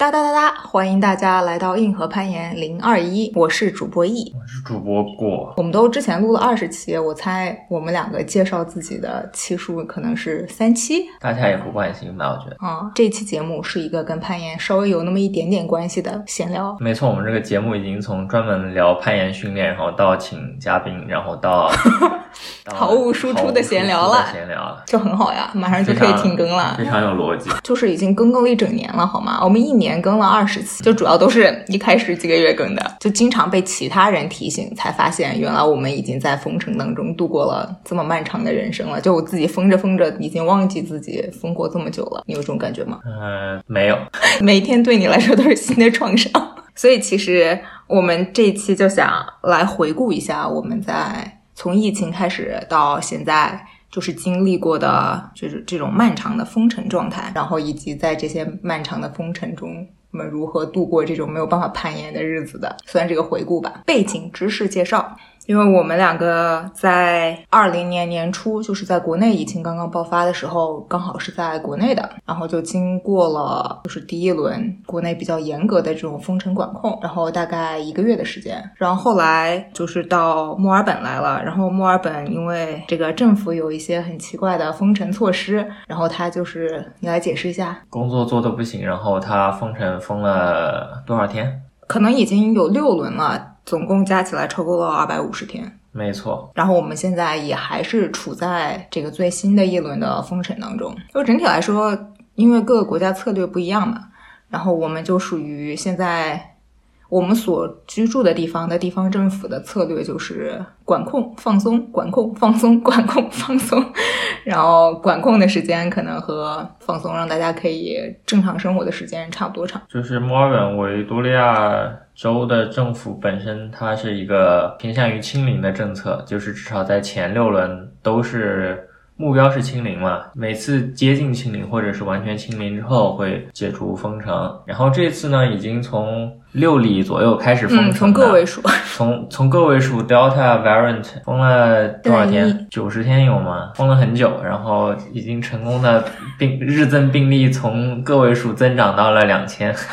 哒哒哒哒！欢迎大家来到硬核攀岩零二一，我是主播易我是主播过。我们都之前录了二十期，我猜我们两个介绍自己的期数可能是三期，大家也不关心吧？我觉得啊，这期节目是一个跟攀岩稍微有那么一点点关系的闲聊。没错，我们这个节目已经从专门聊攀岩训练，然后到请嘉宾，然后到 毫无输出的闲聊了，闲聊了，就很好呀，马上就可以停更了，非常有逻辑。就是已经更更了一整年了，好吗？我们一年。年更了二十期，就主要都是一开始几个月更的，就经常被其他人提醒，才发现原来我们已经在封城当中度过了这么漫长的人生了。就我自己封着封着，已经忘记自己封过这么久了。你有这种感觉吗？嗯，没有。每一天对你来说都是新的创伤。所以其实我们这一期就想来回顾一下我们在从疫情开始到现在。就是经历过的，就是这种漫长的封尘状态，然后以及在这些漫长的封尘中，我们如何度过这种没有办法攀岩的日子的，算是一个回顾吧。背景知识介绍。因为我们两个在二零年年初，就是在国内疫情刚刚爆发的时候，刚好是在国内的，然后就经过了就是第一轮国内比较严格的这种封城管控，然后大概一个月的时间，然后后来就是到墨尔本来了，然后墨尔本因为这个政府有一些很奇怪的封城措施，然后他就是你来解释一下，工作做的不行，然后他封城封了多少天？可能已经有六轮了。总共加起来超过了二百五十天，没错。然后我们现在也还是处在这个最新的一轮的封城当中。就整体来说，因为各个国家策略不一样嘛，然后我们就属于现在。我们所居住的地方的地方政府的策略就是管控、放松、管控、放松、管控、放松，然后管控的时间可能和放松让大家可以正常生活的时间差不多长。就是墨尔本维多利亚州的政府本身，它是一个偏向于清零的政策，就是至少在前六轮都是。目标是清零嘛？每次接近清零或者是完全清零之后会解除封城，然后这次呢，已经从六里左右开始封城，从个位数，从从个位数 Delta variant 封了多少天？九十天有吗？封了很久，然后已经成功的病日增病例从个位数增长到了两千。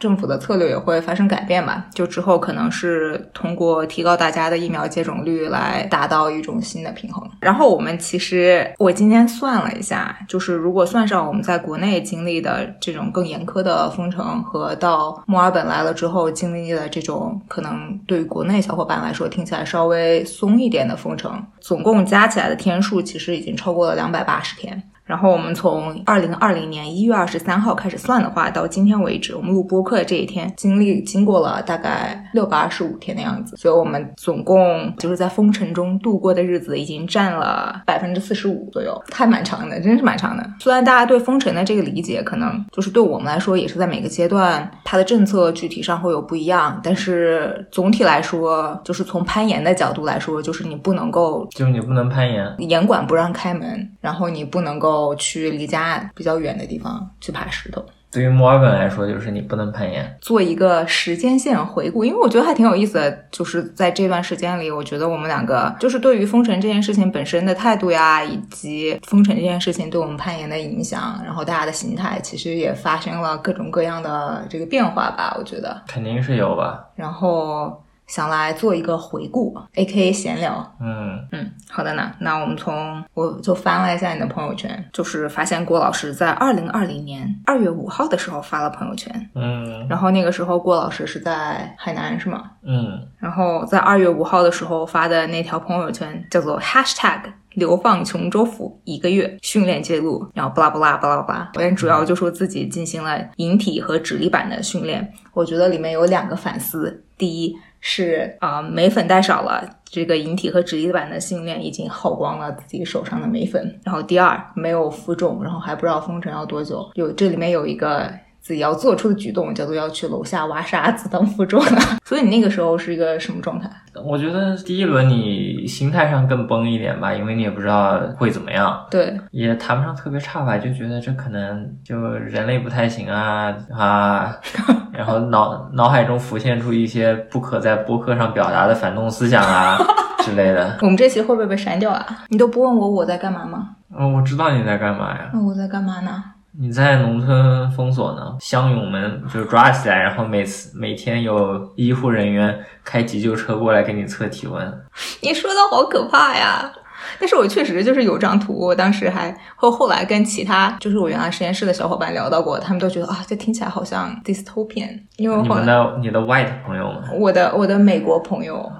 政府的策略也会发生改变吧？就之后可能是通过提高大家的疫苗接种率来达到一种新的平衡。然后我们其实我今天算了一下，就是如果算上我们在国内经历的这种更严苛的封城，和到墨尔本来了之后经历的这种可能对于国内小伙伴来说听起来稍微松一点的封城，总共加起来的天数其实已经超过了两百八十天。然后我们从二零二零年一月二十三号开始算的话，到今天为止，我们录播客的这一天经历经过了大概六百二十五天的样子，所以我们总共就是在封城中度过的日子已经占了百分之四十五左右，还蛮长的，真是蛮长的。虽然大家对封城的这个理解可能就是对我们来说也是在每个阶段它的政策具体上会有不一样，但是总体来说，就是从攀岩的角度来说，就是你不能够，就是你不能攀岩，严管不让开门，然后你不能够。去离家比较远的地方去爬石头。对于墨尔本来说，就是你不能攀岩。做一个时间线回顾，因为我觉得还挺有意思的。就是在这段时间里，我觉得我们两个就是对于封城这件事情本身的态度呀，以及封城这件事情对我们攀岩的影响，然后大家的心态，其实也发生了各种各样的这个变化吧。我觉得肯定是有吧。然后。想来做一个回顾，A K 闲聊。嗯嗯，好的呢。那我们从我就翻了一下你的朋友圈，就是发现郭老师在二零二零年二月五号的时候发了朋友圈。嗯，然后那个时候郭老师是在海南是吗？嗯，然后在二月五号的时候发的那条朋友圈叫做 Hashtag 流放琼州府一个月训练记录，然后巴拉巴拉巴拉巴拉，我主要就说自己进行了引体和指力板的训练。我觉得里面有两个反思，第一。是啊，眉粉带少了，这个引体和直立板的训练已经耗光了自己手上的眉粉。然后第二，没有负重，然后还不知道封城要多久。有这里面有一个。自己要做出的举动叫做要去楼下挖沙子当负重啊，所以你那个时候是一个什么状态？我觉得第一轮你心态上更崩一点吧，因为你也不知道会怎么样。对，也谈不上特别差吧，就觉得这可能就人类不太行啊啊，然后脑脑海中浮现出一些不可在播客上表达的反动思想啊 之类的。我们这期会不会被删掉啊？你都不问我我在干嘛吗？嗯，我知道你在干嘛呀。那我在干嘛呢？你在农村封锁呢，乡勇们就抓起来，然后每次每天有医护人员开急救车过来给你测体温。你说的好可怕呀！但是我确实就是有张图，我当时还后后来跟其他就是我原来实验室的小伙伴聊到过，他们都觉得啊，这听起来好像 dystopian。因为你们的你的 white 朋友们，我的我的美国朋友，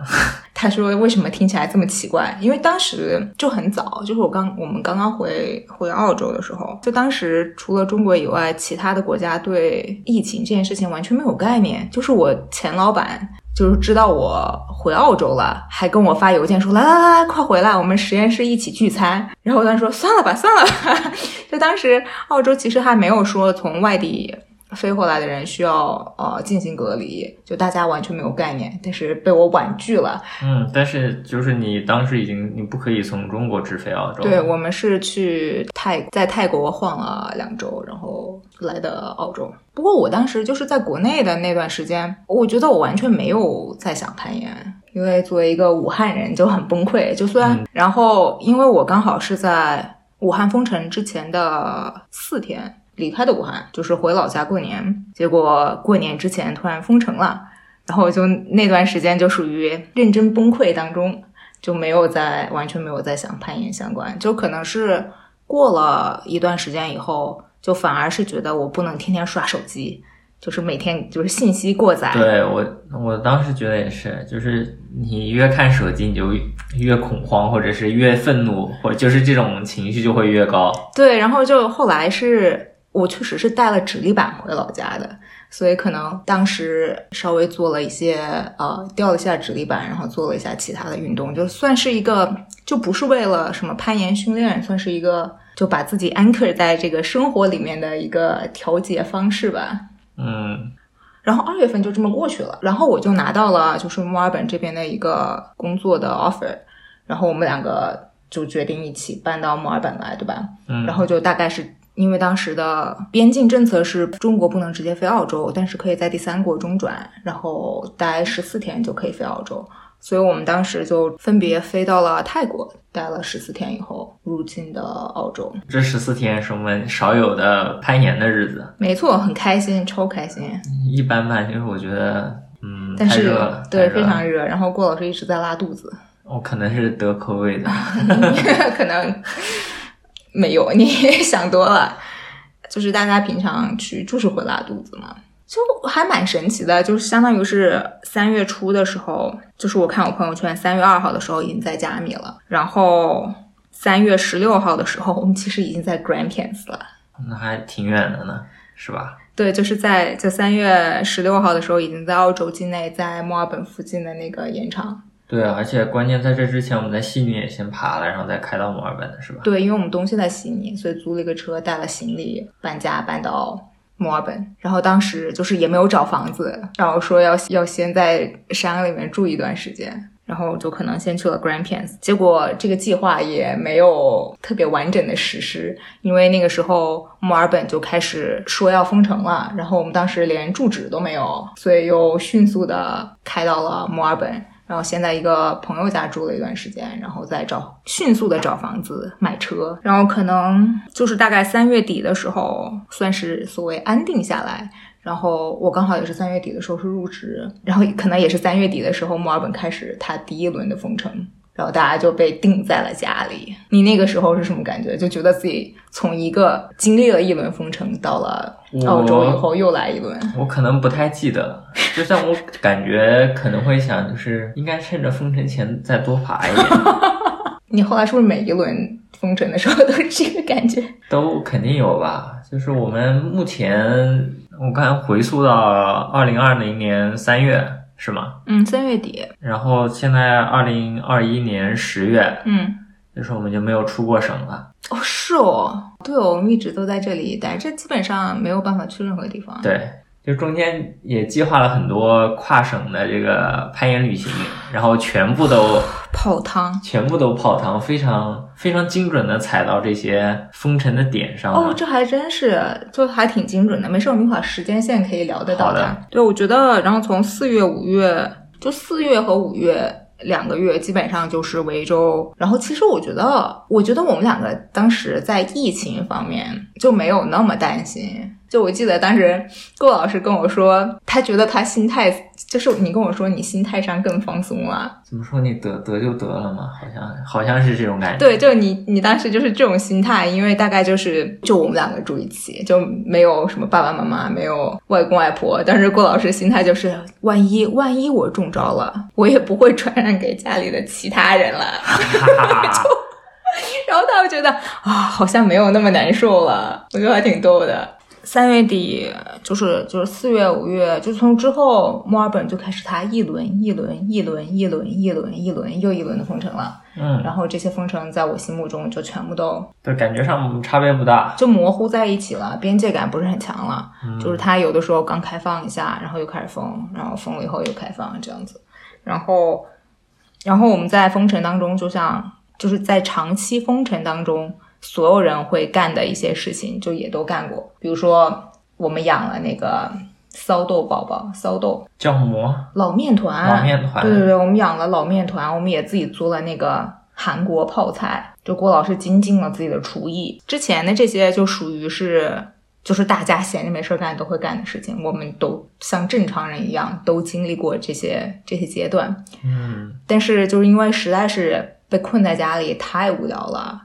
他说为什么听起来这么奇怪？因为当时就很早，就是我刚我们刚刚回回澳洲的时候，就当时除了中国以外，其他的国家对疫情这件事情完全没有概念。就是我前老板。就是知道我回澳洲了，还跟我发邮件说来来来来，快回来，我们实验室一起聚餐。然后我当时说算了吧，算了吧。就当时澳洲其实还没有说从外地。飞回来的人需要呃进行隔离，就大家完全没有概念，但是被我婉拒了。嗯，但是就是你当时已经你不可以从中国直飞澳洲。对，我们是去泰在泰国晃了两周，然后来的澳洲。不过我当时就是在国内的那段时间，我觉得我完全没有在想攀岩，因为作为一个武汉人就很崩溃。就虽然，然后因为我刚好是在武汉封城之前的四天。离开的武汉，就是回老家过年，结果过年之前突然封城了，然后就那段时间就属于认真崩溃当中，就没有在完全没有在想攀岩相关，就可能是过了一段时间以后，就反而是觉得我不能天天刷手机，就是每天就是信息过载。对我，我当时觉得也是，就是你越看手机，你就越恐慌，或者是越愤怒，或就是这种情绪就会越高。对，然后就后来是。我确实是带了直立板回老家的，所以可能当时稍微做了一些呃，掉了一下直立板，然后做了一下其他的运动，就算是一个，就不是为了什么攀岩训练，算是一个就把自己 anchor 在这个生活里面的一个调节方式吧。嗯，然后二月份就这么过去了，然后我就拿到了就是墨尔本这边的一个工作的 offer，然后我们两个就决定一起搬到墨尔本来，对吧？嗯，然后就大概是。因为当时的边境政策是中国不能直接飞澳洲，但是可以在第三国中转，然后待十四天就可以飞澳洲，所以我们当时就分别飞到了泰国，待了十四天以后入境的澳洲。这十四天是我们少有的攀岩的日子，没错，很开心，超开心。一般般，因为我觉得，嗯，但是对非常热，然后郭老师一直在拉肚子，我可能是得 COVID 的，可能。没有，你想多了。就是大家平常去就是会拉肚子嘛，就还蛮神奇的。就是相当于是三月初的时候，就是我看我朋友圈，三月二号的时候已经在加米了，然后三月十六号的时候，我们其实已经在 Grand Pans 了。那还挺远的呢，是吧？对，就是在就三月十六号的时候，已经在澳洲境内，在墨尔本附近的那个盐场。对啊，而且关键在这之前，我们在悉尼也先爬了，然后再开到墨尔本是吧？对，因为我们东西在悉尼，所以租了一个车，带了行李，搬家搬到墨尔本。然后当时就是也没有找房子，然后说要要先在山里面住一段时间，然后就可能先去了 Grampians。结果这个计划也没有特别完整的实施，因为那个时候墨尔本就开始说要封城了，然后我们当时连住址都没有，所以又迅速的开到了墨尔本。然后先在一个朋友家住了一段时间，然后再找迅速的找房子买车，然后可能就是大概三月底的时候，算是所谓安定下来。然后我刚好也是三月底的时候是入职，然后可能也是三月底的时候，墨尔本开始它第一轮的封城。然后大家就被定在了家里。你那个时候是什么感觉？就觉得自己从一个经历了一轮封城，到了澳洲以后又来一轮。我可能不太记得，就像我感觉可能会想，就是应该趁着封城前再多爬一点。你后来是不是每一轮封城的时候都是这个感觉？都肯定有吧。就是我们目前，我刚才回溯到二零二零年三月。是吗？嗯，三月底。然后现在二零二一年十月，嗯，就是我们就没有出过省了。哦，是哦，对哦，我们一直都在这里待，这基本上没有办法去任何地方。对。就中间也计划了很多跨省的这个攀岩旅行，然后全部都泡汤，全部都泡汤，非常非常精准的踩到这些风尘的点上。哦，这还真是，就还挺精准的。没事，我们一会儿时间线可以聊得到的。对，我觉得，然后从四月、五月，就四月和五月两个月基本上就是维州。然后其实我觉得，我觉得我们两个当时在疫情方面就没有那么担心。就我记得当时顾老师跟我说，他觉得他心态就是你跟我说你心态上更放松了。怎么说你得得就得了嘛？好像好像是这种感觉。对，就你你当时就是这种心态，因为大概就是就我们两个住一起，就没有什么爸爸妈妈，没有外公外婆。但是顾老师心态就是，万一万一我中招了，我也不会传染给家里的其他人了。就 然后他会觉得啊，好像没有那么难受了，我觉得还挺逗的。三月底就是就是四月五月，就从之后墨尔本就开始它一轮一轮一轮一轮一轮一轮又一轮的封城了。嗯，然后这些封城在我心目中就全部都对，感觉上差别不大，就模糊在一起了，边界感不是很强了。嗯就是它有的时候刚开放一下，然后又开始封，然后封了以后又开放这样子。然后，然后我们在封城当中，就像就是在长期封城当中，所有人会干的一些事情，就也都干过。比如说，我们养了那个骚豆宝宝，骚豆酵母、老面团，老面团，对对对，我们养了老面团，我们也自己做了那个韩国泡菜。就郭老师精进了自己的厨艺，之前的这些就属于是，就是大家闲着没事儿干都会干的事情，我们都像正常人一样都经历过这些这些阶段。嗯，但是就是因为实在是被困在家里太无聊了，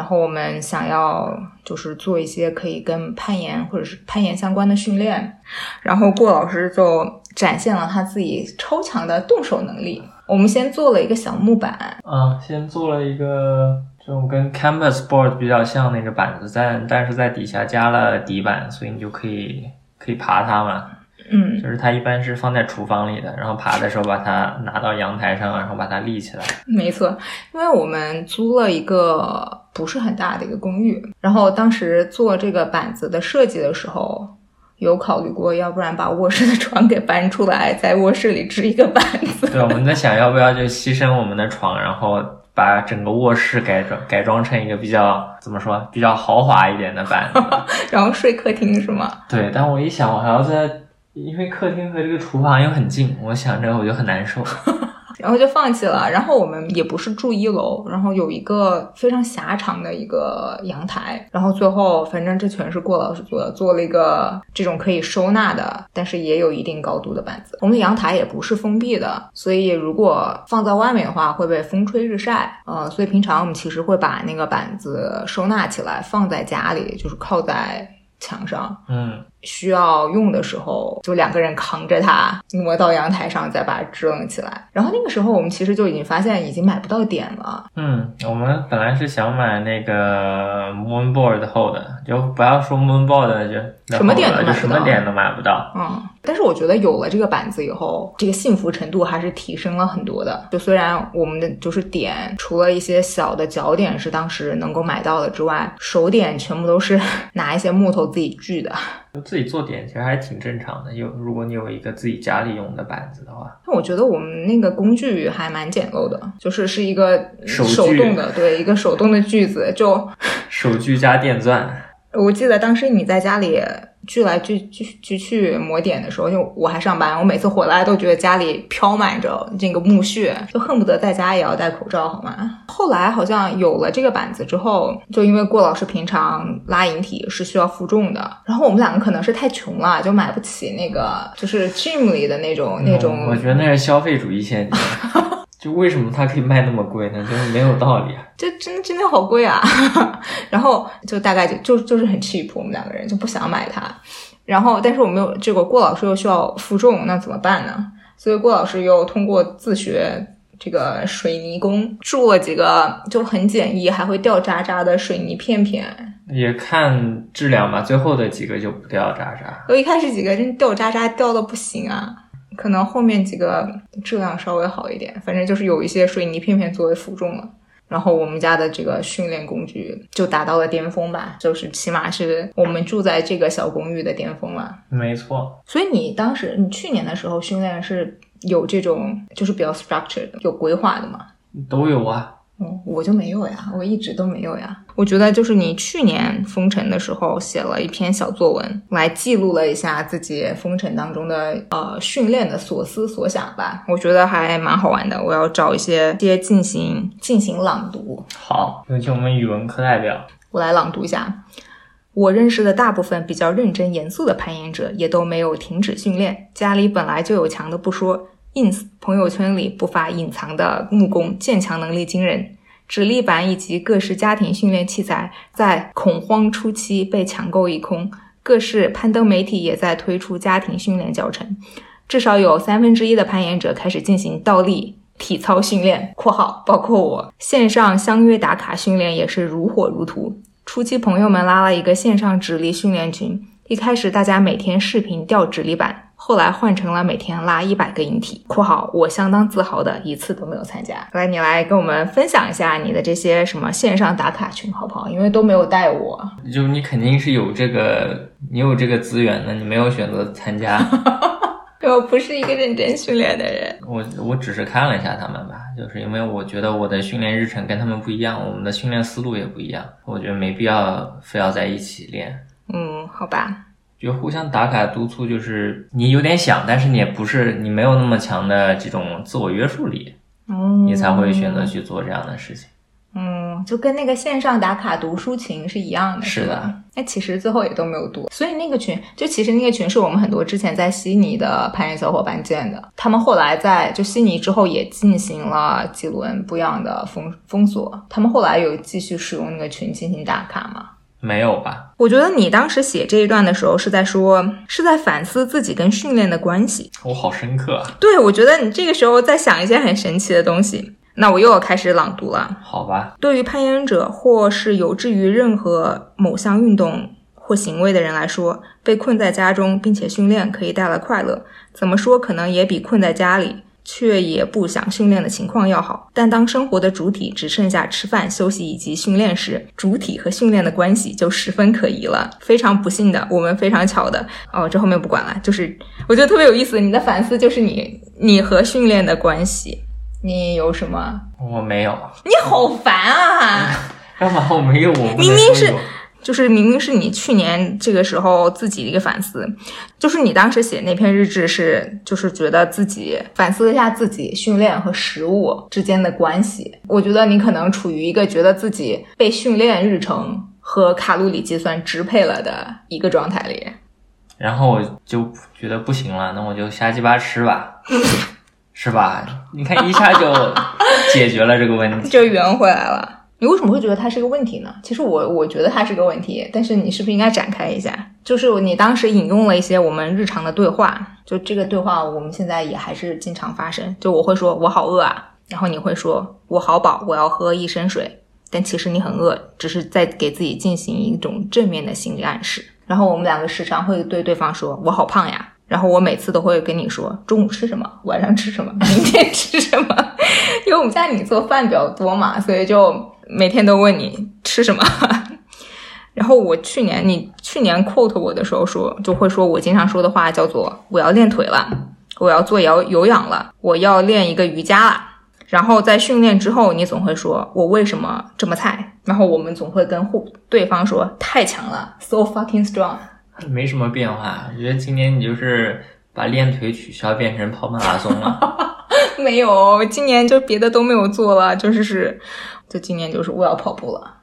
然后我们想要就是做一些可以跟攀岩或者是攀岩相关的训练，然后顾老师就展现了他自己超强的动手能力。我们先做了一个小木板，啊，先做了一个这种跟 Canvas board 比较像那个板子，但但是在底下加了底板，所以你就可以可以爬它嘛。嗯，就是它一般是放在厨房里的，然后爬的时候把它拿到阳台上，然后把它立起来。没错，因为我们租了一个不是很大的一个公寓，然后当时做这个板子的设计的时候，有考虑过，要不然把卧室的床给搬出来，在卧室里支一个板子。对，我们在想要不要就牺牲我们的床，然后把整个卧室改装改装成一个比较怎么说比较豪华一点的板子。然后睡客厅是吗？对，但我一想，我还要在，因为客厅和这个厨房又很近，我想着我就很难受。然后就放弃了。然后我们也不是住一楼，然后有一个非常狭长的一个阳台。然后最后，反正这全是郭老师做的，做了一个这种可以收纳的，但是也有一定高度的板子。我们的阳台也不是封闭的，所以如果放在外面的话，会被风吹日晒。呃，所以平常我们其实会把那个板子收纳起来，放在家里，就是靠在墙上。嗯，需要用的时候，就两个人扛着它挪到阳台上，再把它支棱起来。然后那个时候，我们其实就已经发现已经买不到点了。嗯，我们本来是想买那个 Moonboard 后的，就不要说 Moonboard 就什么点都就买不到什么点都买不到。嗯，但是我觉得有了这个板子以后，这个幸福程度还是提升了很多的。就虽然我们的就是点，除了一些小的脚点是当时能够买到的之外，手点全部都是 拿一些木头自己锯的。就自己做点其实还挺正常的，有如果你有一个自己家里用的板子的话，那我觉得我们那个工具还蛮简陋的，就是是一个手手动的，对，一个手动的锯子，就手锯加电钻。我记得当时你在家里锯来锯锯锯去磨点的时候，就我还上班，我每次回来都觉得家里飘满着这个木屑，就恨不得在家也要戴口罩，好吗？后来好像有了这个板子之后，就因为郭老师平常拉引体是需要负重的，然后我们两个可能是太穷了，就买不起那个就是 gym 里的那种那种嗯我觉得那是消费主义陷阱。就为什么它可以卖那么贵呢？就是没有道理啊。这真的真的好贵啊！然后就大概就就就是很 cheap，我们两个人就不想买它。然后，但是我们有这个郭老师又需要负重，那怎么办呢？所以郭老师又通过自学这个水泥工，铸了几个就很简易，还会掉渣渣的水泥片片。也看质量吧，最后的几个就不掉渣渣。我一开始几个真掉渣渣掉的不行啊，可能后面几个质量稍微好一点，反正就是有一些水泥片片作为负重了。然后我们家的这个训练工具就达到了巅峰吧，就是起码是我们住在这个小公寓的巅峰了。没错，所以你当时你去年的时候训练是有这种就是比较 structured 有规划的吗？都有啊。哦，我就没有呀，我一直都没有呀。我觉得就是你去年封城的时候写了一篇小作文，来记录了一下自己封城当中的呃训练的所思所想吧。我觉得还蛮好玩的。我要找一些些进行进行朗读。好，有请我们语文课代表。我来朗读一下。我认识的大部分比较认真严肃的攀岩者，也都没有停止训练。家里本来就有墙的不说。Ins 朋友圈里不乏隐藏的木工，建墙能力惊人。指力板以及各式家庭训练器材在恐慌初期被抢购一空，各式攀登媒体也在推出家庭训练教程。至少有三分之一的攀岩者开始进行倒立体操训练（括号包括我）。线上相约打卡训练也是如火如荼。初期朋友们拉了一个线上直立训练群，一开始大家每天视频吊直立板。后来换成了每天拉一百个引体（括号我相当自豪的一次都没有参加）。来，你来跟我们分享一下你的这些什么线上打卡群好不好？因为都没有带我，就你肯定是有这个，你有这个资源的，你没有选择参加。我不是一个认真训练的人，我我只是看了一下他们吧，就是因为我觉得我的训练日程跟他们不一样，我们的训练思路也不一样，我觉得没必要非要在一起练。嗯，好吧。就互相打卡督促，就是你有点想，但是你也不是你没有那么强的这种自我约束力，哦，你才会选择去做这样的事情。嗯，就跟那个线上打卡读书群是一样的，是的。那，其实最后也都没有读，所以那个群就其实那个群是我们很多之前在悉尼的攀岩小伙伴建的，他们后来在就悉尼之后也进行了几轮不一样的封封锁，他们后来有继续使用那个群进行打卡吗？没有吧？我觉得你当时写这一段的时候是在说，是在反思自己跟训练的关系。我好深刻啊！对，我觉得你这个时候在想一些很神奇的东西。那我又要开始朗读了。好吧。对于攀岩者或是有志于任何某项运动或行为的人来说，被困在家中并且训练可以带来快乐。怎么说，可能也比困在家里。却也不想训练的情况要好，但当生活的主体只剩下吃饭、休息以及训练时，主体和训练的关系就十分可疑了。非常不幸的，我们非常巧的哦，这后面不管了。就是我觉得特别有意思，你的反思就是你你和训练的关系，你有什么？我没有。你好烦啊！干嘛我没有？我明明是。就是明明是你去年这个时候自己的一个反思，就是你当时写那篇日志是，就是觉得自己反思了一下自己训练和食物之间的关系。我觉得你可能处于一个觉得自己被训练日程和卡路里计算支配了的一个状态里。然后我就觉得不行了，那我就瞎鸡巴吃吧，是吧？你看一下就解决了这个问题，就圆回来了。你为什么会觉得它是个问题呢？其实我我觉得它是个问题，但是你是不是应该展开一下？就是你当时引用了一些我们日常的对话，就这个对话我们现在也还是经常发生。就我会说我好饿啊，然后你会说我好饱，我要喝一升水。但其实你很饿，只是在给自己进行一种正面的心理暗示。然后我们两个时常会对对方说我好胖呀，然后我每次都会跟你说中午吃什么，晚上吃什么，明天吃什么，因为我们家里做饭比较多嘛，所以就。每天都问你吃什么，然后我去年你去年 quote 我的时候说，就会说我经常说的话叫做我要练腿了，我要做有有氧了，我要练一个瑜伽了。然后在训练之后，你总会说我为什么这么菜？然后我们总会跟互对方说太强了，so fucking strong。没什么变化，我觉得今年你就是把练腿取消，变成跑马拉松了。没有，今年就别的都没有做了，就是是。就今年就是我要跑步了。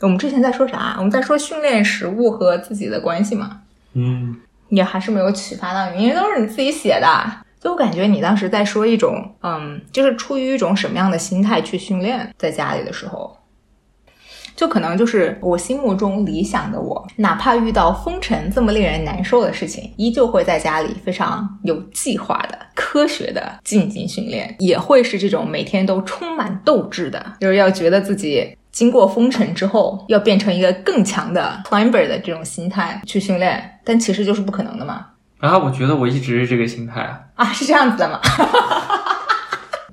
我们之前在说啥？我们在说训练食物和自己的关系嘛。嗯，也还是没有启发到你，因为都是你自己写的。就我感觉你当时在说一种，嗯，就是出于一种什么样的心态去训练，在家里的时候。就可能就是我心目中理想的我，哪怕遇到封城这么令人难受的事情，依旧会在家里非常有计划的、科学的进行训练，也会是这种每天都充满斗志的，就是要觉得自己经过封城之后要变成一个更强的 climber 的这种心态去训练，但其实就是不可能的嘛。啊，我觉得我一直是这个心态啊，啊，是这样子的吗？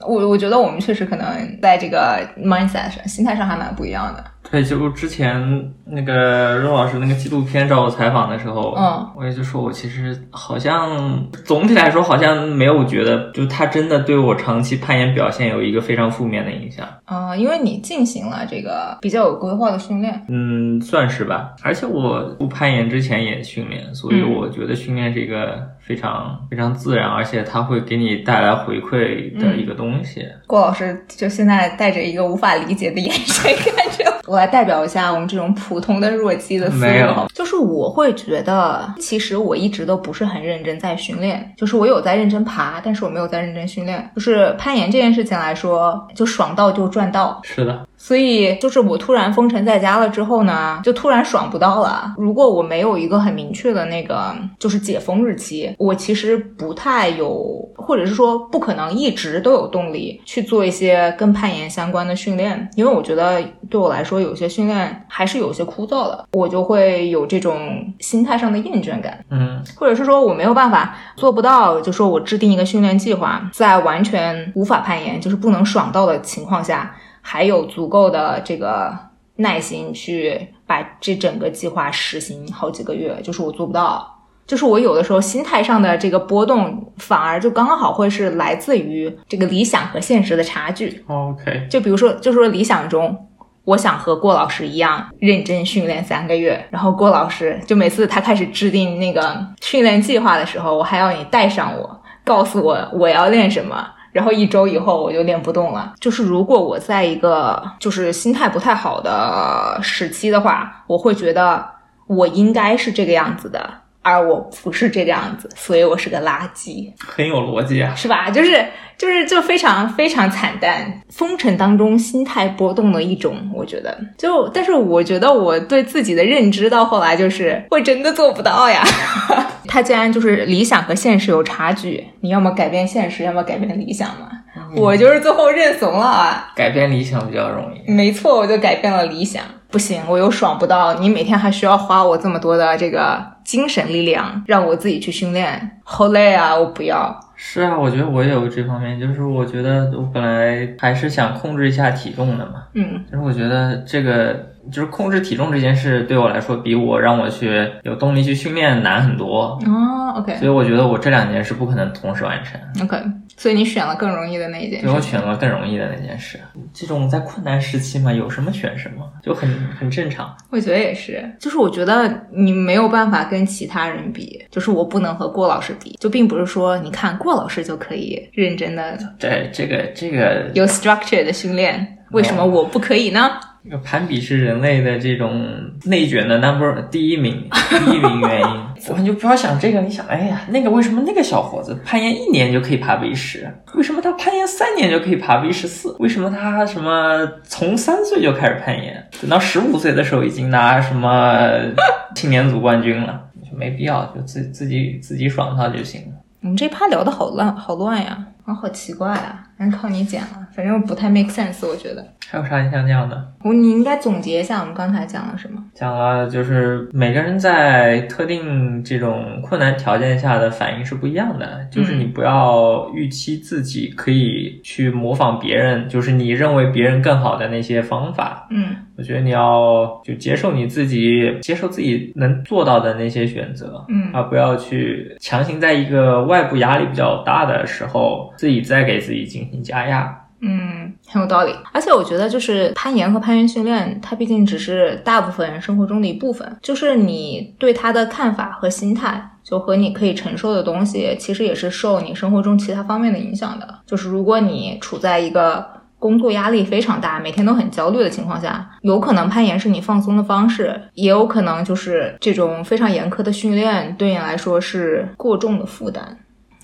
我我觉得我们确实可能在这个 mindset 上、心态上还蛮不一样的。对，就之前那个任老师那个纪录片找我采访的时候，嗯，我也就说我其实好像总体来说好像没有觉得，就他真的对我长期攀岩表现有一个非常负面的影响。啊、因为你进行了这个比较有规划的训练。嗯，算是吧。而且我不攀岩之前也训练，所以嗯我觉得训练是一个非常非常自然，而且它会给你带来回馈的一个东西。郭老师就现在带着一个无法理解的眼神看着我，我来代表一下我们这种普通的弱鸡的思没有路，就是我会觉得，其实我一直都不是很认真在训练，就是我有在认真爬，但是我没有在认真训练。就是攀岩这件事情来说，就爽到就赚到，是的，所以就是我突然封城在家了之后呢，就突然爽不到了。如果我没有一个很明确的那个就是解封日期，我其实不太有，或者是说不可能一直都有动力去做一些跟攀岩相关的训练，因为我觉得对我来说有些训练还是有些枯燥的，我就会有这种心态上的厌倦感。嗯或者是说我没有办法做不到，就说我制定一个训练计划，在完全无法攀岩，就是不能爽到的情况下，还有足够的这个耐心去把这整个计划实行好几个月，就是我做不到。就是我有的时候心态上的这个波动，反而就刚刚好会是来自于这个理想和现实的差距。，OK，就比如说，就说理想中，我想和郭老师一样认真训练三个月，然后郭老师就每次他开始制定那个训练计划的时候，我还要你带上我，告诉我我要练什么。然后一周以后我就练不动了。就是如果我在一个就是心态不太好的时期的话，我会觉得我应该是这个样子的，而我不是这个样子，所以我是个垃圾。很有逻辑啊。是吧？就是就是就非常非常惨淡，风尘当中心态波动的一种，我觉得就，但是我觉得我对自己的认知到后来就是，会真的做不到呀。他既然就是理想和现实有差距，你要么改变现实，要么改变理想嘛。我就是最后认怂了啊。改变理想比较容易。没错，我就改变了理想。不行，我又爽不到，你每天还需要花我这么多的这个精神力量，让我自己去训练，好累啊！我不要。是啊，我觉得我也有这方面，就是我觉得我本来还是想控制一下体重的嘛，嗯就是我觉得这个就是控制体重这件事对我来说，比我让我去有动力去训练难很多，哦，OK 所以我觉得我这两件事不可能同时完成，OK，所以你选了更容易的那一件所以我。选了更容易的那件事。这种在困难时期嘛，有什么选什么，就很很正常。我觉得也是，就是我觉得你没有办法跟其他人比，就是我不能和郭老师比，就并不是说你看郭老师就可以认真的对这个这个有 structure 的训练，为什么我不可以呢？这个攀比是人类的这种内卷的 number 第一名，第一名原因。我们就不要想这个，你想，哎呀，那个为什么那个小伙子攀岩一年就可以爬 V 十？为什么他攀岩三年就可以爬 V 十四？为什么他什么从三岁就开始攀岩，等到十五岁的时候已经拿什么 青年组冠军了？就没必要，就自自己自己爽到就行了。我们这趴聊的好乱，好乱呀，啊，好奇怪啊，还是靠你剪了，反正不太 make sense，我觉得。还有啥你想讲的？我你应该总结一下我们刚才讲了什么。讲了，就是每个人在特定这种困难条件下的反应是不一样的。就是你不要预期自己可以去模仿别人，就是你认为别人更好的那些方法。嗯我觉得你要就接受你自己，接受自己能做到的那些选择，嗯而不要去强行在一个外部压力比较大的时候，自己再给自己进行加压。嗯，很有道理。而且我觉得，就是攀岩和攀岩训练，它毕竟只是大部分人生活中的一部分。就是你对它的看法和心态，就和你可以承受的东西，其实也是受你生活中其他方面的影响的。就是如果你处在一个工作压力非常大，每天都很焦虑的情况下，有可能攀岩是你放松的方式，也有可能就是这种非常严苛的训练对你来说是过重的负担。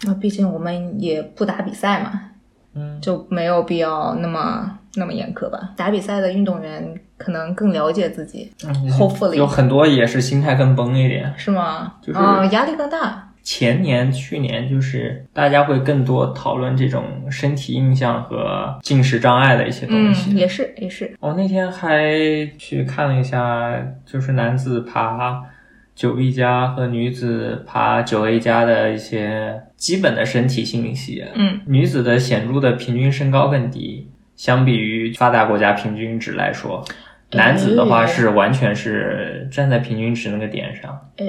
那毕竟我们也不打比赛嘛，嗯，就没有必要那么那么严苛吧。打比赛的运动员可能更了解自己，Hopefully 有很多也是心态更崩一点。是吗？就是哦，压力更大。前年、去年，就是大家会更多讨论这种身体印象和进食障碍的一些东嗯，西。也是也是。我那天还去看了一下，就是男子爬九 B 加和女子爬九 A 加的一些基本的身体信息。嗯女子的显著的平均身高更低，相比于发达国家平均值来说。男子的话哎是完全是站在平均值那个点上。呃，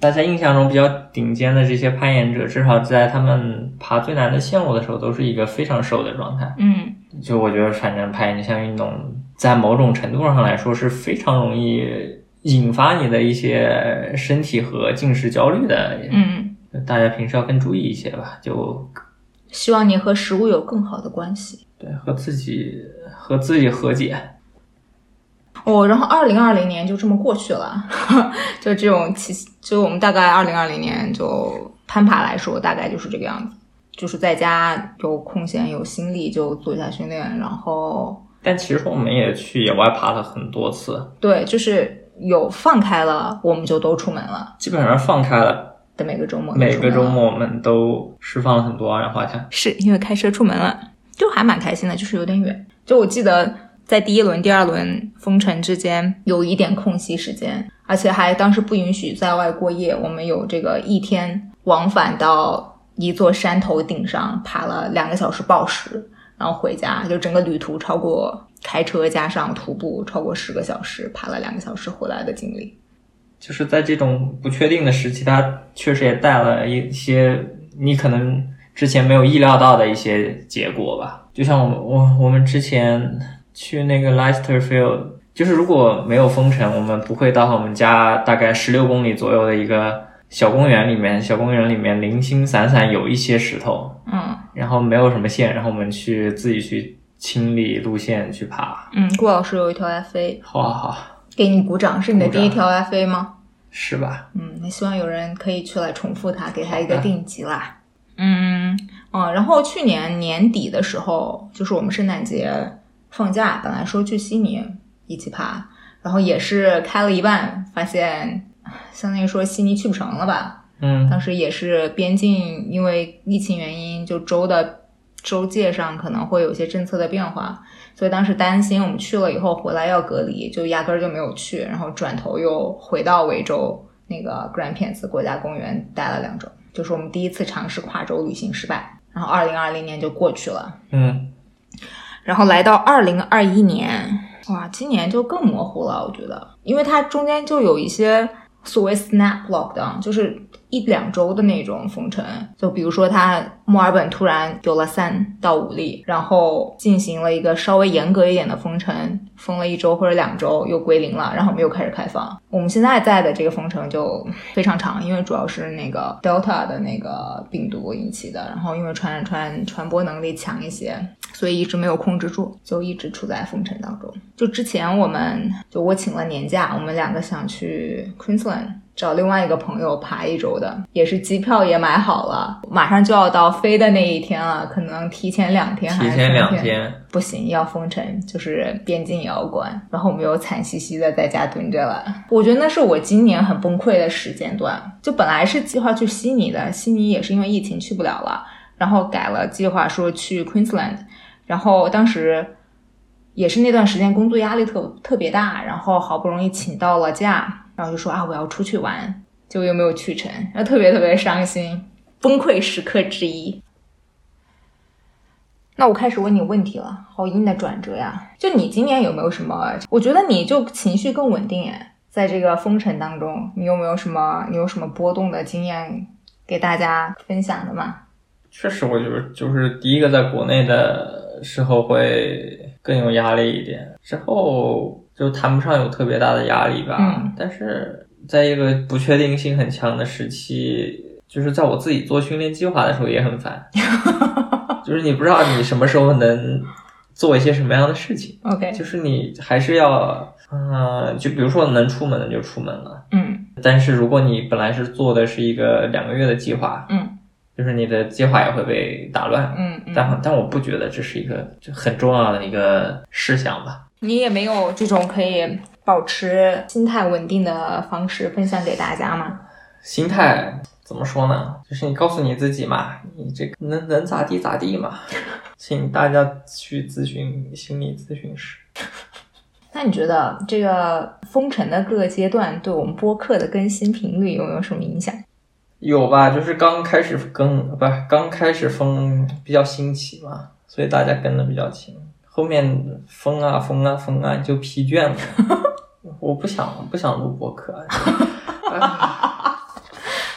大家印象中比较顶尖的这些攀岩者，至少在他们爬最难的线路的时候，都是一个非常瘦的状态。嗯就我觉得，反正攀岩这项运动，在某种程度上来说是非常容易引发你的一些身体和进食焦虑的。嗯，大家平时要更注意一些吧，就希望你和食物有更好的关系。对和自己和自己和解。哦，然后二零二零年就这么过去了，就这种期，就我们大概二零二零年就攀爬来说，大概就是这个样子，就是在家有空闲有心力就做一下训练，然后但其实我们也去野外爬了很多次，对，就是有放开了，我们就都出门了。基本上放开了，的每个周末每个周末我们都释放了很多二氧化碳。是因为开车出门了，就还蛮开心的，就是有点远。就我记得在第一轮、第二轮封城之间有一点空隙时间，而且还当时不允许在外过夜，我们有这个一天往返到一座山头顶上爬了两个小时报时，然后回家，就整个旅途超过开车加上徒步超过十个小时，爬了两个小时回来的经历。就是在这种不确定的时期，它确实也带了一些你可能之前没有意料到的一些结果吧。就像我我我们之前去那个 Leicester Field，就是如果没有封城，我们不会到我们家大概十六公里左右的一个小公园里面。小公园里面零星散散有一些石头，嗯然后没有什么线，然后我们去自己去清理路线去爬。嗯，顾老师有一条 FA，好好好，给你鼓掌，是你的第一条 FA 吗？是吧？嗯，那希望有人可以去来重复它，给它一个定级啦。嗯哦，然后去年年底的时候，就是我们圣诞节放假，本来说去悉尼一起爬，然后也是开了一半，发现相当于说悉尼去不成了吧。嗯。当时也是边境因为疫情原因，就州的州界上可能会有些政策的变化，所以当时担心我们去了以后回来要隔离，就压根儿就没有去，然后转头又回到维州那个 Grandpins 国家公园待了两周，就是我们第一次尝试跨州旅行失败，然后二零二零年就过去了，嗯，然后来到二零二一年，哇，今年就更模糊了，我觉得，因为它中间就有一些所谓 snap lockdown，就是一两周的那种封城，就比如说它墨尔本突然有了三到五例，然后进行了一个稍微严格一点的封城，封了一周或者两周又归零了，然后我们又开始开放。我们现在在的这个封城就非常长，因为主要是那个 Delta 的那个病毒引起的，然后因为传染传传播能力强一些，所以一直没有控制住，就一直处在封城当中。就之前我们就我请了年假，我们两个想去 Queensland 找另外一个朋友爬一周的，也是机票也买好了，马上就要到飞的那一天了，可能提前两天还提前两天。不行，要封城，就是边境也要关，然后我们又惨兮兮的在家蹲着了。我觉得那是我今年很崩溃的时间段。就本来是计划去悉尼的，悉尼也是因为疫情去不了了，然后改了计划说去 Queensland，然后当时也是那段时间工作压力特特别大，然后好不容易请到了假，然后就说啊我要出去玩，结果又没有去成，然后特别特别伤心，崩溃时刻之一。那我开始问你问题了，好硬的转折呀！就你今年有没有什么？我觉得你就情绪更稳定哎，在这个封城当中，你有没有什么你有什么波动的经验给大家分享的吗？确实，我觉得就是第一个在国内的时候会更有压力一点，之后就谈不上有特别大的压力吧。嗯但是在一个不确定性很强的时期，就是在我自己做训练计划的时候也很烦，就是你不知道你什么时候能做一些什么样的事情，OK，就是你还是要，嗯、就比如说能出门的就出门了，嗯但是如果你本来是做的是一个两个月的计划，嗯就是你的计划也会被打乱。嗯嗯，但但我不觉得这是一个就很重要的一个事项吧。你也没有这种可以保持心态稳定的方式分享给大家吗？心态怎么说呢？就是你告诉你自己嘛，你这个能能咋地咋地嘛。请大家去咨询心理咨询师。那你觉得这个封城的各个阶段对我们播客的更新频率有没有什么影响？有吧？就是刚开始更不是刚开始封比较新奇嘛，所以大家跟的比较勤。后面疯啊疯啊疯啊就疲倦了。我不想不想录播客。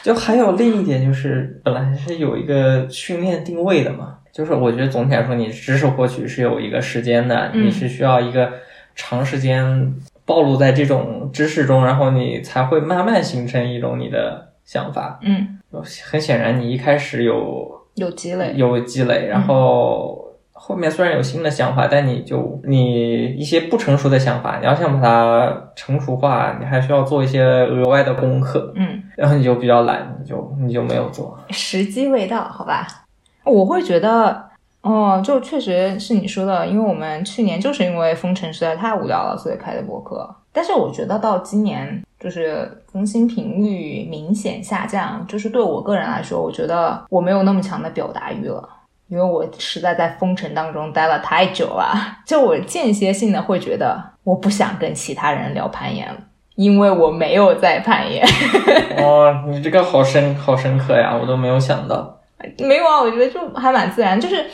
就还有另一点就是，本来是有一个训练定位的嘛，就是我觉得总体来说，你知识获取是有一个时间的，你是需要一个长时间暴露在这种知识中，然后你才会慢慢形成一种你的想法。嗯，很显然，你一开始有有积累，有积累，然后。后面虽然有新的想法，但你就你一些不成熟的想法，你要想把它成熟化，你还需要做一些额外的功课。嗯，然后你就比较懒，你就你就没有做。时机未到，好吧？我会觉得，哦，就确实是你说的，因为我们去年就是因为封城实在太无聊了，所以开的博客。但是我觉得到今年，就是更新频率明显下降，就是对我个人来说，我觉得我没有那么强的表达欲了。因为我实在在封城当中待了太久了，就我间歇性的会觉得我不想跟其他人聊攀岩了，因为我没有在攀岩。哦，你这个好深好深刻呀，我都没有想到。没有啊，我觉得就还蛮自然。就是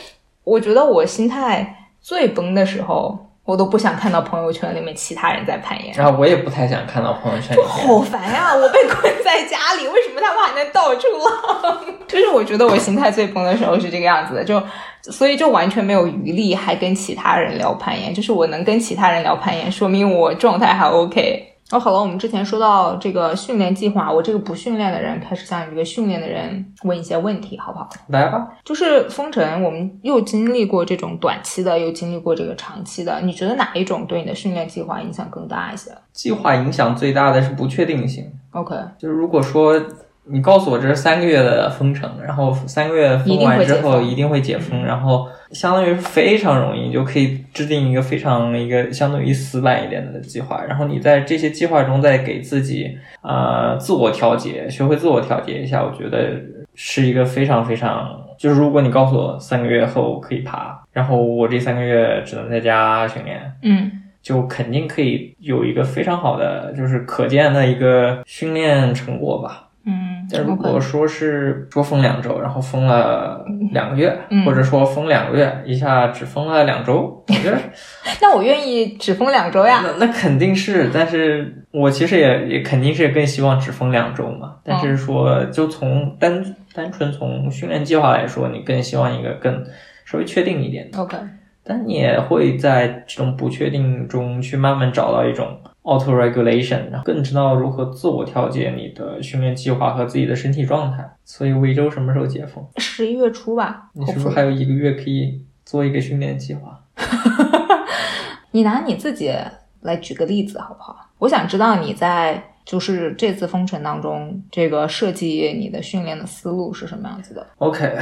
我觉得我心态最崩的时候。我都不想看到朋友圈里面其他人在攀岩，然后我也不太想看到朋友圈里面。好烦呀！我被困在家里，为什么他们还能到处浪？就是我觉得我心态最崩的时候是这个样子的，就所以就完全没有余力还跟其他人聊攀岩。就是我能跟其他人聊攀岩，说明我状态还 OK。哦，好了，我们之前说到这个训练计划，我这个不训练的人开始向你这个训练的人问一些问题，好不好？来吧。就是封城，我们又经历过这种短期的，又经历过这个长期的，你觉得哪一种对你的训练计划影响更大一些？计划影响最大的是不确定性。OK，就是如果说。你告诉我这是三个月的封城，然后三个月封完之后一定会解封，然后相当于非常容易就可以制定一个非常一个相对于死板一点的计划，然后你在这些计划中再给自己呃自我调节，学会自我调节一下，我觉得是一个非常非常就是如果你告诉我三个月后可以爬，然后我这三个月只能在家训练，嗯，就肯定可以有一个非常好的就是可见的一个训练成果吧。嗯，但如果说是说封两周，然后封了两个月，或者说封两个月，一下只封了两周，我觉得，那我愿意只封两周呀。那那肯定是，但是我其实也也肯定是更希望只封两周嘛。但是说，就从单单纯从训练计划来说，你更希望一个更稍微确定一点的。OK，但你也会在这种不确定中去慢慢找到一种。Auto regulation，然后更知道如何自我调节你的训练计划和自己的身体状态。所以维州什么时候解封？十一月初吧。你是不是还有一个月可以做一个训练计划？你拿你自己来举个例子好不好？我想知道你在就是这次封城当中，这个设计你的训练的思路是什么样子的？OK。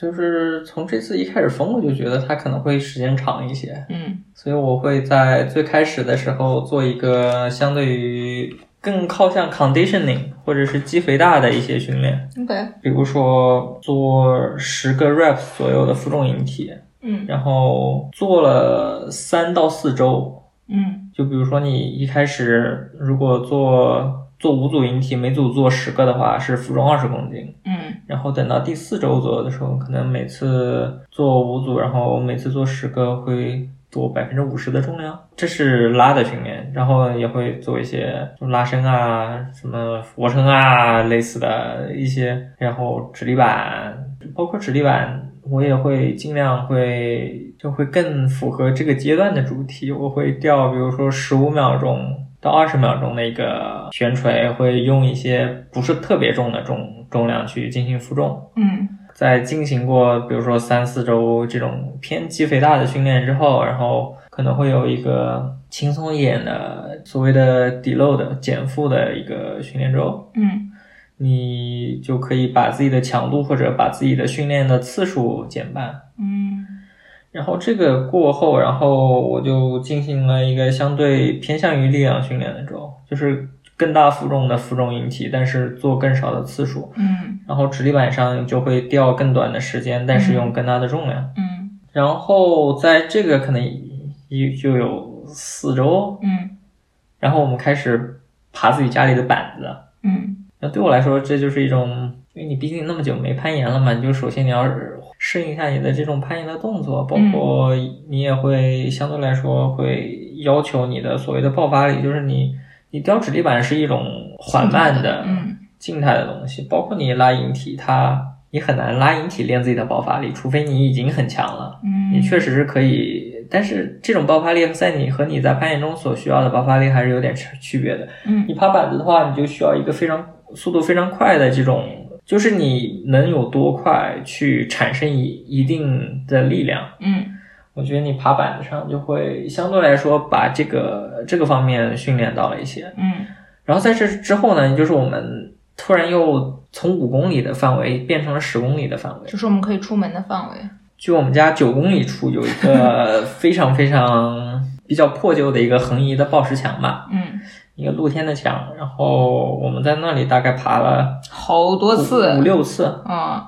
就是从这次一开始封，我就觉得它可能会时间长一些，嗯，所以我会在最开始的时候做一个相对于更靠向 conditioning 或者是肌肥大的一些训练，OK，比如说做十个 reps 左右的负重引体，嗯，然后做了三到四周，嗯，就比如说你一开始如果做。做五组引体，每组做十个的话是负重二十公斤。嗯，然后等到第四周左右的时候，可能每次做五组，然后每次做十个会多百分之五十的重量，这是拉的训练。然后也会做一些拉伸啊，什么俯卧撑啊类似的一些。然后直立板，包括直立板，我也会尽量会就会更符合这个阶段的主题。我会调，比如说十五秒钟。到二十秒钟的一个悬垂，会用一些不是特别重的重重量去进行负重。嗯，在进行过比如说三四周这种偏肌肥大的训练之后，然后可能会有一个轻松一点的所谓的 deload 减负的一个训练周。嗯，你就可以把自己的强度或者把自己的训练的次数减半。嗯。然后这个过后，然后我就进行了一个相对偏向于力量训练的周，就是更大负重的负重引体，但是做更少的次数。嗯。然后直立板上就会掉更短的时间，但是用更大的重量。嗯。然后在这个可能一就有四周。嗯。然后我们开始爬自己家里的板子。嗯。那对我来说，这就是一种，因为你毕竟那么久没攀岩了嘛，你就首先你要适应一下你的这种攀岩的动作，包括你也会相对来说会要求你的所谓的爆发力，就是你你吊指力板是一种缓慢的、静态的东西，包括你拉引体，它你很难拉引体练自己的爆发力，除非你已经很强了，嗯，你确实是可以。但是这种爆发力在你和你在攀岩中所需要的爆发力还是有点区别的。嗯，你爬板子的话，你就需要一个非常速度非常快的这种，就是你能有多快去产生一一定的力量。嗯，我觉得你爬板子上就会相对来说把这个这个方面训练到了一些。嗯，然后在这之后呢，就是我们突然又从五公里的范围变成了十公里的范围，就是我们可以出门的范围。就我们家九公里处有一个非常非常比较破旧的一个横移的抱石墙吧，嗯，一个露天的墙，然后我们在那里大概爬了好多次，五六次，嗯，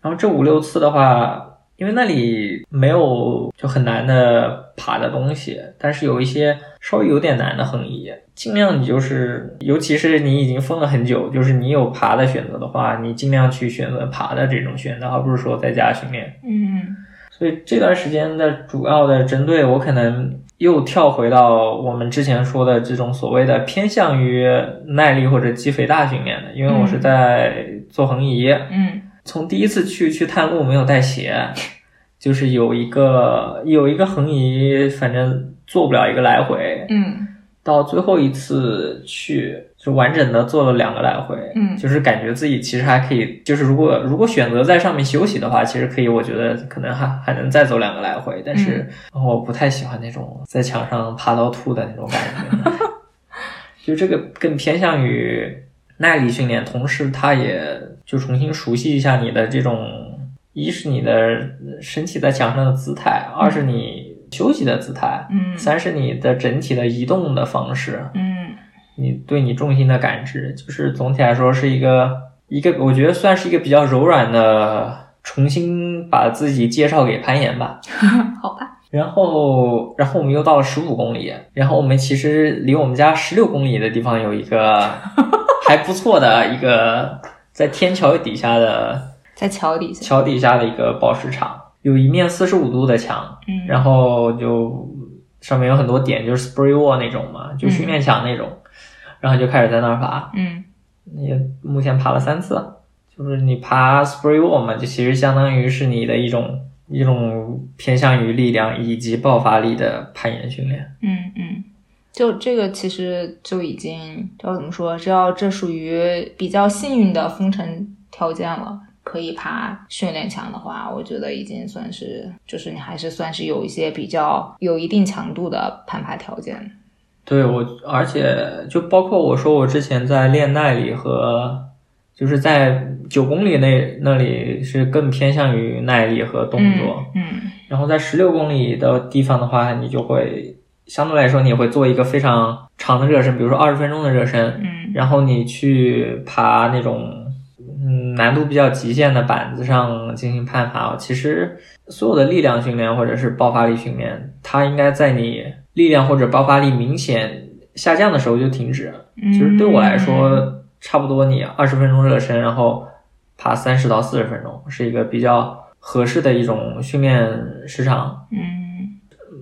然后这五六次的话。因为那里没有就很难的爬的东西，但是有一些稍微有点难的横移，尽量你就是，尤其是你已经封了很久，就是你有爬的选择的话，你尽量去选择爬的这种选择，而不是说在家训练。嗯，所以这段时间的主要的针对我可能又跳回到我们之前说的这种所谓的偏向于耐力或者肌肥大训练的，因为我是在做横移，嗯。从第一次去去探路没有带鞋，就是有一个有一个横移，反正做不了一个来回。嗯，到最后一次去就完整的做了两个来回。嗯，就是感觉自己其实还可以，就是如果如果选择在上面休息的话，其实可以，我觉得可能还还能再走两个来回。但是我不太喜欢那种在墙上爬到吐的那种感觉，就这个更偏向于耐力训练，同时它也。就重新熟悉一下你的这种，一是你的身体在墙上的姿态，二是你休息的姿态，嗯，三是你的整体的移动的方式，嗯，你对你重心的感知，就是总体来说是一个一个，我觉得算是一个比较柔软的，重新把自己介绍给攀岩吧。好吧。然后，然后我们又到了十五公里，然后我们其实离我们家十六公里的地方有一个 还不错的一个。在天桥底下的，在桥底下，桥底下的一个宝石场，有一面四十五度的墙，嗯，然后就上面有很多点，就是 spray wall 那种嘛，就训练墙那种，然后就开始在那儿爬，嗯，也目前爬了三次，就是你爬 spray wall 嘛，就其实相当于是你的一种一种偏向于力量以及爆发力的攀岩训练，嗯嗯。就这个其实就已经要怎么说？只要这属于比较幸运的封尘条件了，可以爬训练墙的话，我觉得已经算是，就是你还是算是有一些比较有一定强度的攀爬条件。对我，而且就包括我说我之前在练耐力和，就是在九公里那那里是更偏向于耐力和动作，嗯，然后在十六公里的地方的话，你就会。相对来说，你会做一个非常长的热身，比如说二十分钟的热身，嗯，然后你去爬那种嗯难度比较极限的板子上进行攀爬。其实所有的力量训练或者是爆发力训练，它应该在你力量或者爆发力明显下降的时候就停止。其实对我来说，差不多你二十分钟热身，然后爬三十到四十分钟，是一个比较合适的一种训练时长。嗯。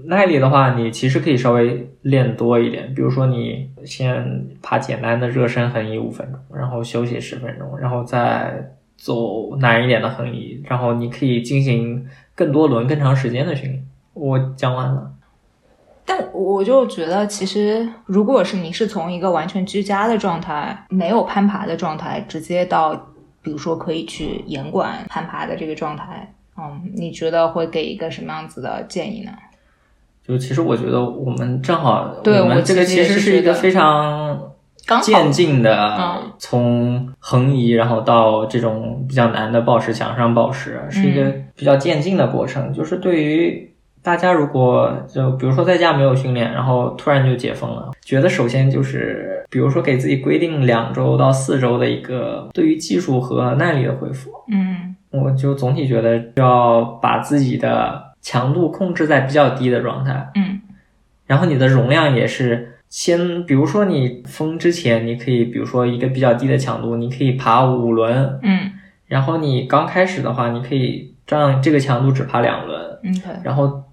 耐力的话，你其实可以稍微练多一点，比如说你先爬简单的热身横移五分钟，然后休息十分钟，然后再走难一点的横移，然后你可以进行更多轮、更长时间的训练。我讲完了，但我就觉得，其实如果是你是从一个完全居家的状态，没有攀爬的状态，直接到比如说可以去严管攀爬的这个状态，嗯，你觉得会给一个什么样子的建议呢？就其实我觉得我们正好，我们这个其实是一个非常渐进的，从横移然后到这种比较难的报石墙上报石，是一个比较渐进的过程。就是对于大家，如果就比如说在家没有训练，然后突然就解封了，觉得首先就是比如说给自己规定两周到四周的一个对于技术和耐力的恢复。嗯，我就总体觉得要把自己的。强度控制在比较低的状态，嗯，然后你的容量也是先，比如说你封之前，你可以比如说一个比较低的强度，你可以爬五轮，嗯。然后你刚开始的话，你可以这样这个强度只爬两轮，，OK，然后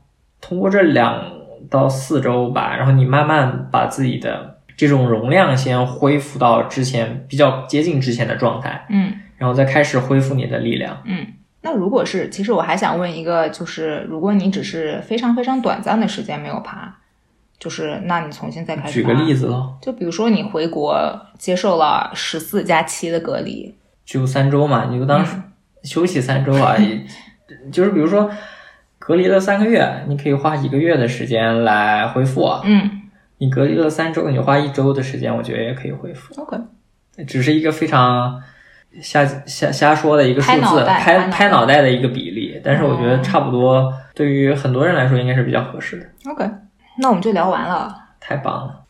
通过这两到四周吧，然后你慢慢把自己的这种容量先恢复到之前比较接近之前的状态，嗯。然后再开始恢复你的力量。嗯。那如果是，其实我还想问一个，就是如果你只是非常非常短暂的时间没有爬，就是那你重新再开始举个例子咯，就比如说你回国接受了十四加七的隔离，就三周嘛，你就当嗯 休息三周啊，已 就是比如说隔离了三个月，你可以花一个月的时间来恢复。嗯你隔离了三周，你花一周的时间，我觉得也可以恢复。，OK，只是一个非常瞎瞎瞎说的一个数字，拍拍拍脑袋的一个比例，但是我觉得哦差不多，对于很多人来说应该是比较合适的。OK，那我们就聊完了。太棒了！